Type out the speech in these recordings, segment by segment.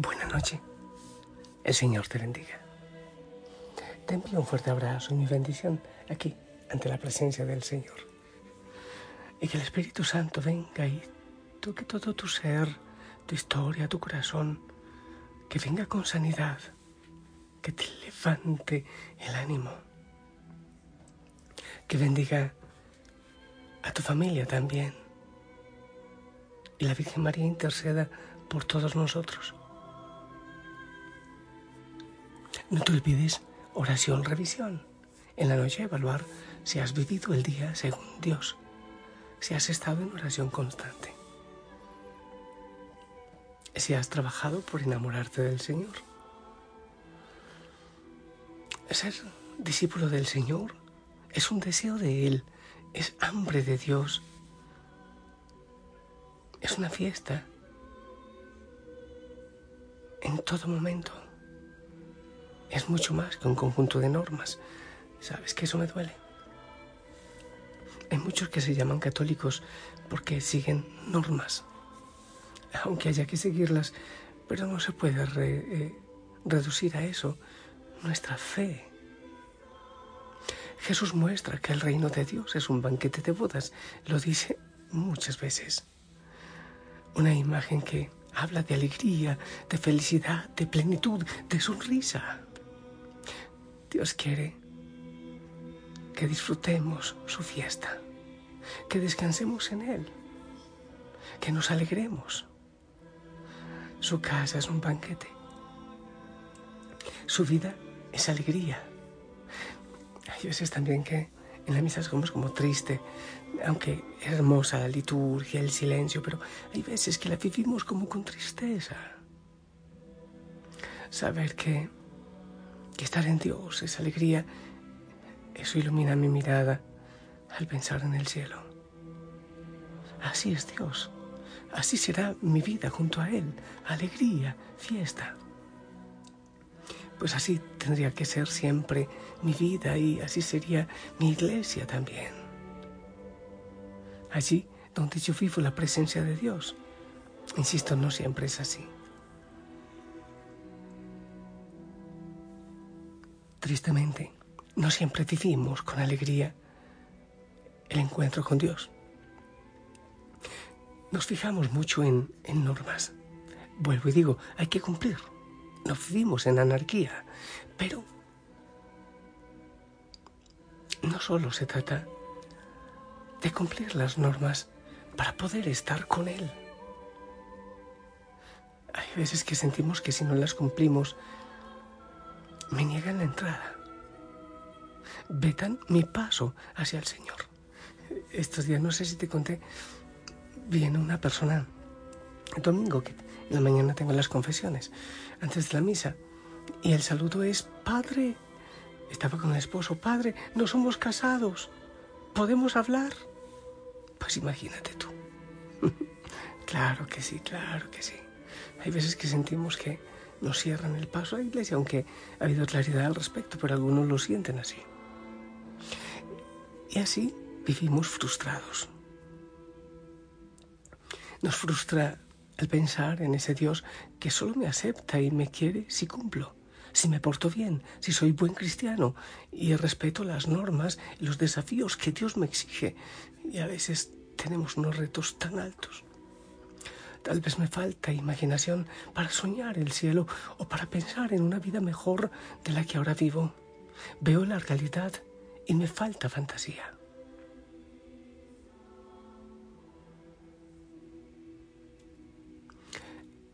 Buena noche. El Señor te bendiga. Te envío un fuerte abrazo y mi bendición aquí, ante la presencia del Señor. Y que el Espíritu Santo venga y toque todo tu ser, tu historia, tu corazón. Que venga con sanidad, que te levante el ánimo. Que bendiga a tu familia también. Y la Virgen María interceda por todos nosotros. No te olvides, oración, revisión. En la noche evaluar si has vivido el día según Dios, si has estado en oración constante, si has trabajado por enamorarte del Señor. Ser discípulo del Señor es un deseo de Él, es hambre de Dios, es una fiesta en todo momento es mucho más que un conjunto de normas. ¿Sabes que eso me duele? Hay muchos que se llaman católicos porque siguen normas, aunque haya que seguirlas, pero no se puede eh, reducir a eso nuestra fe. Jesús muestra que el reino de Dios es un banquete de bodas, lo dice muchas veces. Una imagen que habla de alegría, de felicidad, de plenitud, de sonrisa. Dios quiere que disfrutemos su fiesta, que descansemos en Él, que nos alegremos. Su casa es un banquete. Su vida es alegría. Hay veces también que en la misa somos como triste, aunque hermosa la liturgia, el silencio, pero hay veces que la vivimos como con tristeza. Saber que que estar en Dios es alegría, eso ilumina mi mirada al pensar en el cielo. Así es Dios, así será mi vida junto a Él, alegría, fiesta. Pues así tendría que ser siempre mi vida y así sería mi iglesia también. Allí donde yo vivo la presencia de Dios. Insisto, no siempre es así. Tristemente, no siempre vivimos con alegría el encuentro con Dios. Nos fijamos mucho en, normas. Vuelvo y digo, hay que cumplir. No vivimos en anarquía, pero no solo se trata de cumplir las normas para poder estar con Él. Hay veces que sentimos que si no las cumplimos, me niegan la entrada. Vetan mi paso hacia el Señor. Estos días, no sé si te conté, viene una persona, el domingo, que en la mañana tengo las confesiones, antes de la misa, y el saludo es, Padre, estaba con el esposo, Padre, no somos casados, ¿podemos hablar? Pues imagínate tú. claro que sí, claro que sí. Hay veces que sentimos que nos cierran el paso a la iglesia, aunque ha habido claridad al respecto, pero algunos lo sienten así. Y así vivimos frustrados. Nos frustra el pensar en ese Dios que solo me acepta y me quiere si cumplo, si me porto bien, si soy buen cristiano y respeto las normas y los desafíos que Dios me exige. Y a veces tenemos unos retos tan altos. Tal vez me falta imaginación para soñar el cielo o para pensar en una vida mejor de la que ahora vivo. Veo la realidad y me falta fantasía.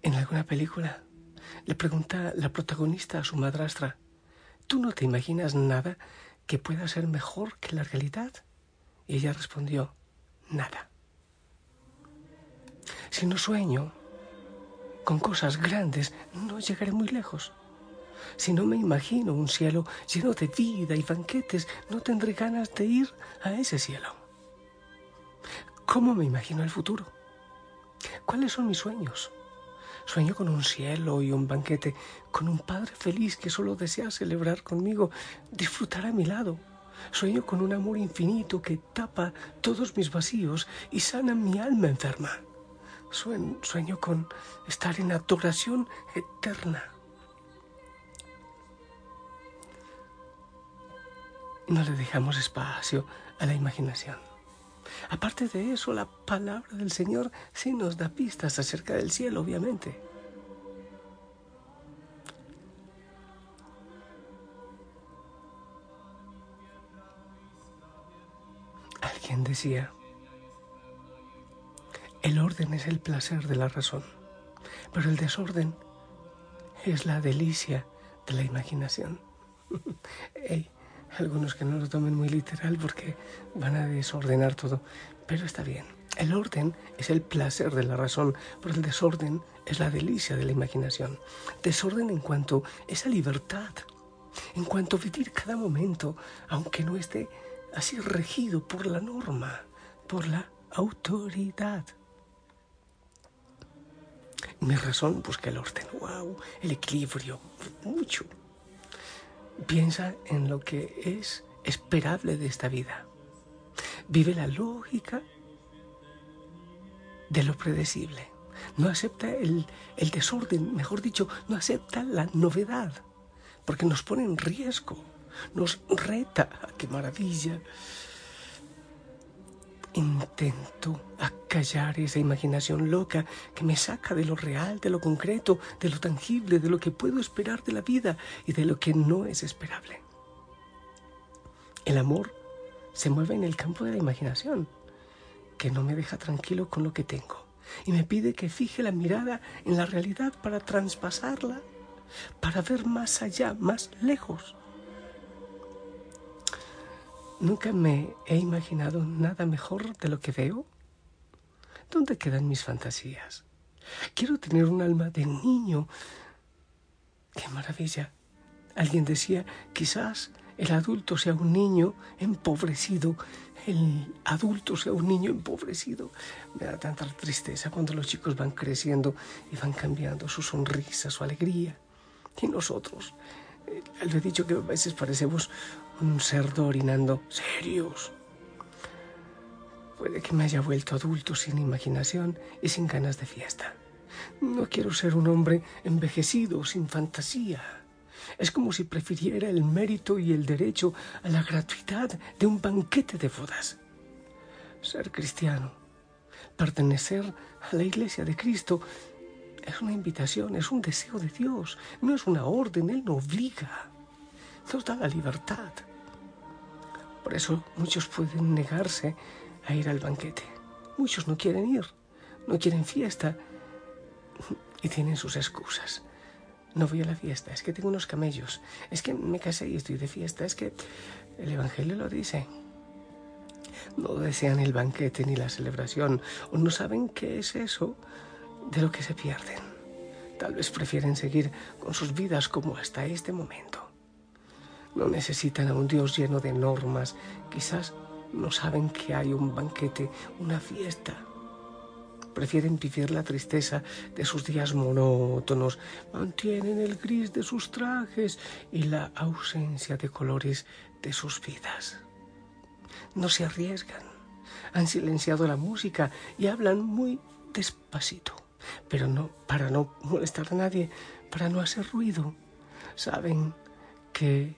En alguna película le pregunta la protagonista a su madrastra, ¿tú no te imaginas nada que pueda ser mejor que la realidad? Y ella respondió, nada. Si no sueño con cosas grandes, no llegaré muy lejos. Si no me imagino un cielo lleno de vida y banquetes, no tendré ganas de ir a ese cielo. ¿Cómo me imagino el futuro? ¿Cuáles son mis sueños? Sueño con un cielo y un banquete, con un Padre feliz que solo desea celebrar conmigo, disfrutar a mi lado. Sueño con un amor infinito que tapa todos mis vacíos y sana mi alma enferma. Sueño con estar en adoración eterna. No le dejamos espacio a la imaginación. Aparte de eso, la palabra del Señor sí nos da pistas acerca del cielo, obviamente. Alguien decía, el orden es el placer de la razón, pero el desorden es la delicia de la imaginación. Hay algunos que no lo tomen muy literal porque van a desordenar todo, pero está bien. El orden es el placer de la razón, pero el desorden es la delicia de la imaginación. Desorden en cuanto a esa libertad, en cuanto a vivir cada momento, aunque no esté así regido por la norma, por la autoridad. Mi razón busca el orden, wow, el equilibrio, mucho. Piensa en lo que es esperable de esta vida. Vive la lógica de lo predecible. No acepta el, el desorden, mejor dicho, no acepta la novedad, porque nos pone en riesgo, nos reta. ¡Qué maravilla! Intento acallar esa imaginación loca que me saca de lo real, de lo concreto, de lo tangible, de lo que puedo esperar de la vida y de lo que no es esperable. El amor se mueve en el campo de la imaginación, que no me deja tranquilo con lo que tengo y me pide que fije la mirada en la realidad para traspasarla, para ver más allá, más lejos. Nunca me he imaginado nada mejor de lo que veo. ¿Dónde quedan mis fantasías? Quiero tener un alma de niño. ¡Qué maravilla! Alguien decía, quizás el adulto sea un niño empobrecido, el adulto sea un niño empobrecido. Me da tanta tristeza cuando los chicos van creciendo y van cambiando su sonrisa, su alegría. Y nosotros, eh, le he dicho que a veces parecemos un cerdo orinando. Serios. Puede que me haya vuelto adulto sin imaginación y sin ganas de fiesta. No quiero ser un hombre envejecido, sin fantasía. Es como si prefiriera el mérito y el derecho a la gratuidad de un banquete de bodas. Ser cristiano, pertenecer a la iglesia de Cristo, es una invitación, es un deseo de Dios, no es una orden, Él no obliga, nos da la libertad. Por eso muchos pueden negarse a ir al banquete. Muchos no quieren ir, no quieren fiesta y tienen sus excusas. No voy a la fiesta, es que tengo unos camellos, es que me casé y estoy de fiesta, es que el Evangelio lo dice. No desean el banquete ni la celebración, o no saben qué es eso de lo que se pierden. Tal vez prefieren seguir con sus vidas como hasta este momento. No necesitan a un Dios lleno de normas. Quizás no saben que hay un banquete, una fiesta. Prefieren vivir la tristeza de sus días monótonos, mantienen el gris de sus trajes y la ausencia de colores de sus vidas. No se arriesgan, han silenciado la música y hablan muy despacito, pero no para no molestar a nadie, para no hacer ruido. Saben que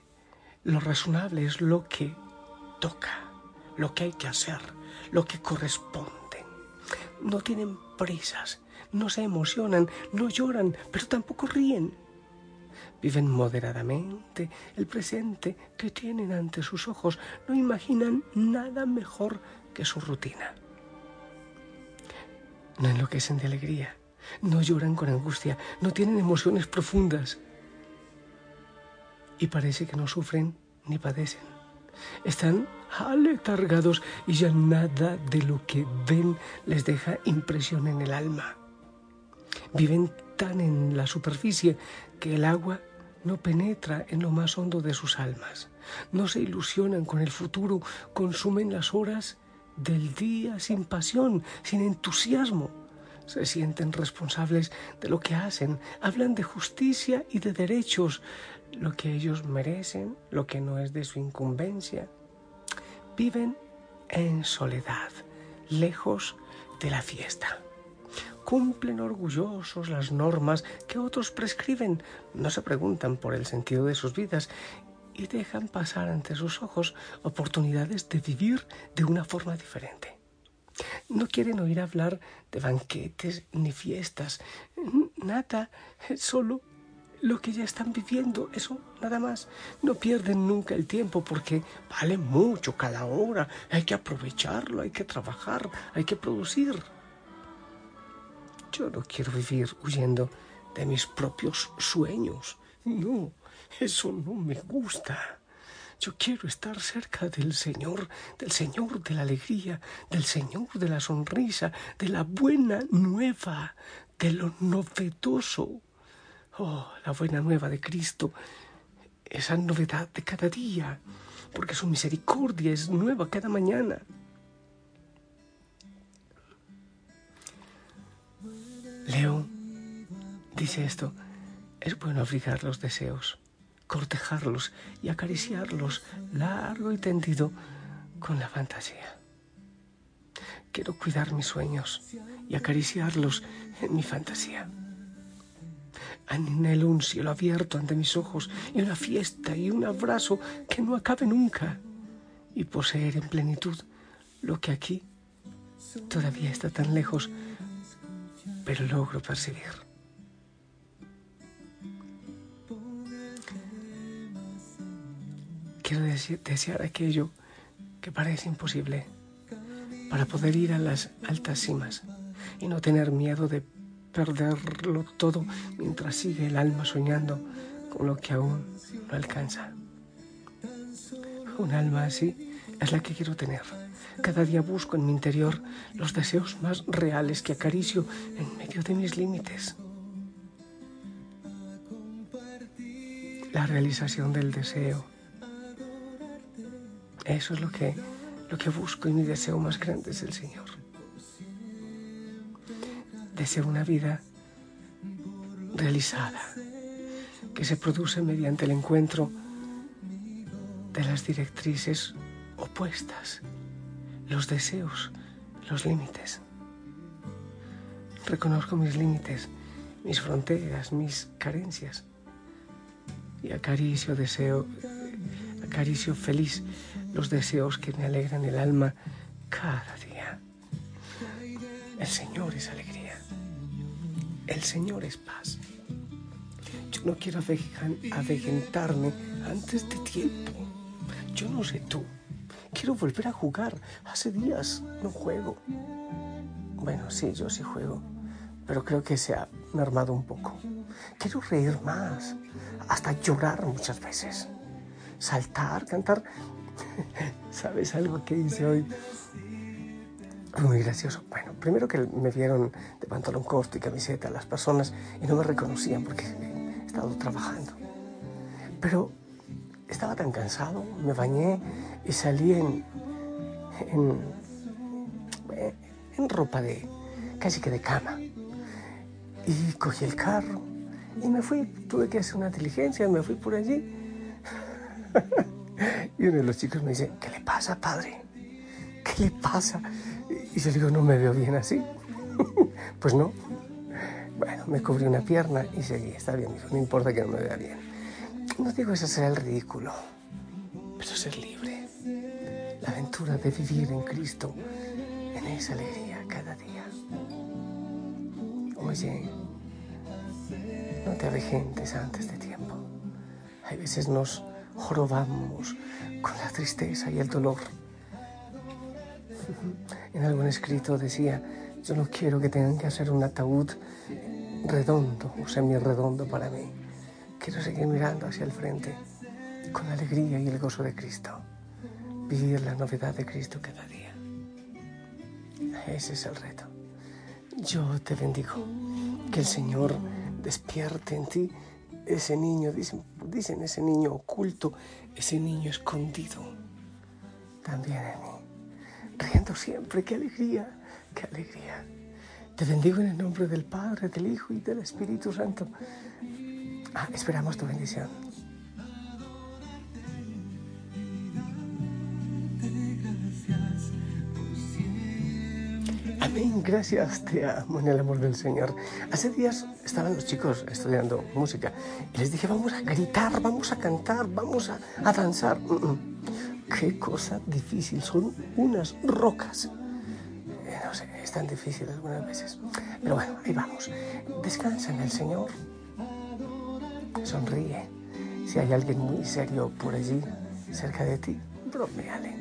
lo razonable es lo que toca, lo que hay que hacer, lo que corresponde. No tienen prisas, no se emocionan, no lloran, pero tampoco ríen. Viven moderadamente el presente que tienen ante sus ojos, no imaginan nada mejor que su rutina. No enloquecen de alegría, no lloran con angustia, no tienen emociones profundas, y parece que no sufren ni padecen. Están aletargados y ya nada de lo que ven les deja impresión en el alma. Viven tan en la superficie que el agua no penetra en lo más hondo de sus almas. No se ilusionan con el futuro, consumen las horas del día sin pasión, sin entusiasmo. Se sienten responsables de lo que hacen, hablan de justicia y de derechos, lo que ellos merecen, lo que no es de su incumbencia. Viven en soledad, lejos de la fiesta. cumplen orgullosos las normas que otros prescriben, no se preguntan por el sentido de sus vidas y dejan pasar ante sus ojos oportunidades de vivir de una forma diferente. No quieren oír hablar de banquetes ni fiestas, nada, solo lo que ya están viviendo, eso nada más. No pierden nunca el tiempo porque vale mucho cada hora, hay que aprovecharlo, hay que trabajar, hay que producir. Yo no quiero vivir huyendo de mis propios sueños. No, eso no me gusta. Yo quiero estar cerca del Señor, del Señor de la alegría, del Señor de la sonrisa, de la buena nueva, de lo novedoso. Oh, la buena nueva de Cristo, esa novedad de cada día, porque su misericordia es nueva cada mañana. Leo dice esto, es bueno abrigar los deseos cortejarlos y acariciarlos largo y tendido con la fantasía. Quiero cuidar mis sueños y acariciarlos en mi fantasía. Anhelo un cielo abierto ante mis ojos y una fiesta y un abrazo que no acabe nunca y poseer en plenitud lo que aquí todavía está tan lejos, pero logro percibir. Quiero desear aquello que parece imposible para poder ir a las altas cimas y no tener miedo de perderlo todo mientras sigue el alma soñando con lo que aún no alcanza. Un alma así es la que quiero tener. Cada día busco en mi interior los deseos más reales que acaricio en medio de mis límites. La realización del deseo eso es lo que, lo que busco y mi deseo más grande es el Señor. Deseo una vida realizada, que se produce mediante el encuentro de las directrices opuestas, los deseos, los límites. Reconozco mis límites, mis fronteras, mis carencias y acaricio, deseo, acaricio feliz los deseos que me alegran el alma cada día. El Señor es alegría. El Señor es paz. Yo no quiero avejentarme antes de tiempo. Yo no sé tú. Quiero volver a jugar. Hace días no juego. Bueno, sí, yo sí juego. Pero creo que se ha mermado un poco. Quiero reír más. Hasta llorar muchas veces. Saltar, cantar. ¿Sabes algo que hice hoy? Muy gracioso. Bueno, primero que me vieron de pantalón corto y camiseta las personas y no me reconocían porque he estado trabajando. Pero estaba tan cansado, me bañé y salí en, en, en ropa de casi que de cama. Y cogí el carro y me fui. Tuve que hacer una diligencia, me fui por allí. Y uno de los chicos me dice, ¿qué le pasa, padre? ¿Qué le pasa? Y yo digo, no me veo bien así. pues no. Bueno, me cubrí una pierna y seguí, está bien, no importa que no me vea bien. No digo eso será el ridículo, pero ser libre. La aventura de vivir en Cristo, en esa alegría cada día. Oye, no te avejentes antes de tiempo. Hay veces nos jorobamos con la tristeza y el dolor. En algún escrito decía, yo no quiero que tengan que hacer un ataúd redondo o semi-redondo para mí. Quiero seguir mirando hacia el frente con la alegría y el gozo de Cristo. Vivir la novedad de Cristo cada día. Ese es el reto. Yo te bendigo. Que el Señor despierte en ti ese niño, dicen, dicen ese niño oculto, ese niño escondido, también en mí. Riendo siempre, qué alegría, qué alegría. Te bendigo en el nombre del Padre, del Hijo y del Espíritu Santo. Ah, esperamos tu bendición. Amén, gracias, te amo en el amor del Señor. Hace días estaban los chicos estudiando música y les dije, vamos a gritar, vamos a cantar, vamos a, a danzar. Mm, mm. Qué cosa difícil, son unas rocas. Eh, no sé, es tan difícil algunas veces. Pero bueno, ahí vamos. Descansa en el Señor. Sonríe. Si hay alguien muy serio por allí, cerca de ti, bromeale.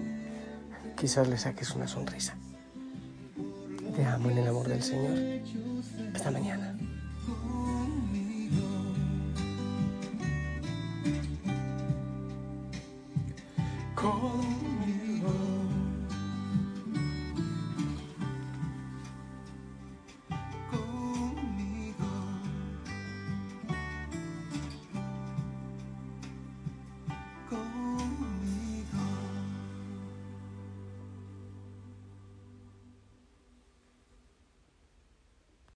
Quizás le saques una sonrisa. Te amo en el amor del Señor. Hasta mañana.